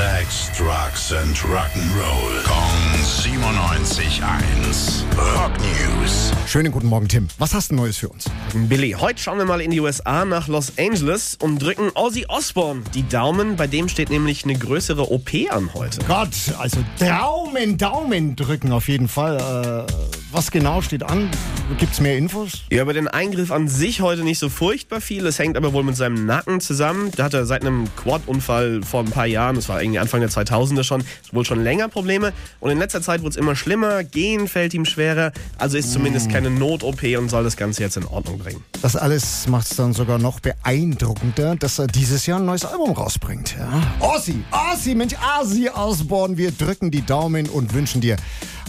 Sex, Drugs and Rock'n'Roll. Kong 97.1. Rock News. Schönen guten Morgen, Tim. Was hast du Neues für uns? Billy, heute schauen wir mal in die USA nach Los Angeles und drücken Ozzy Osbourne die Daumen. Bei dem steht nämlich eine größere OP an heute. Gott, also Daumen, Daumen drücken auf jeden Fall. Äh, was genau steht an? Gibt's mehr Infos? Ja, über den Eingriff an sich heute nicht so furchtbar viel. Es hängt aber wohl mit seinem Nacken zusammen. Da hat er seit einem Quad-Unfall vor ein paar Jahren, das war irgendwie Anfang der 2000er schon, wohl schon länger Probleme. Und in letzter Zeit wurde es immer schlimmer. Gehen fällt ihm schwerer. Also ist zumindest keine Not-OP und soll das Ganze jetzt in Ordnung bringen. Das alles macht es dann sogar noch beeindruckender, dass er dieses Jahr ein neues Album rausbringt. Ja? Ossi, Ossi, Mensch, Ossi Osborne, wir drücken die Daumen und wünschen dir